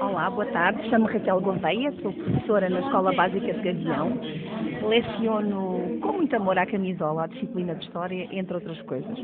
Olá, boa tarde. Chamo-me Raquel Gouveia, sou professora na Escola Básica de Gavião. Leciono com muito amor à camisola, à disciplina de História, entre outras coisas.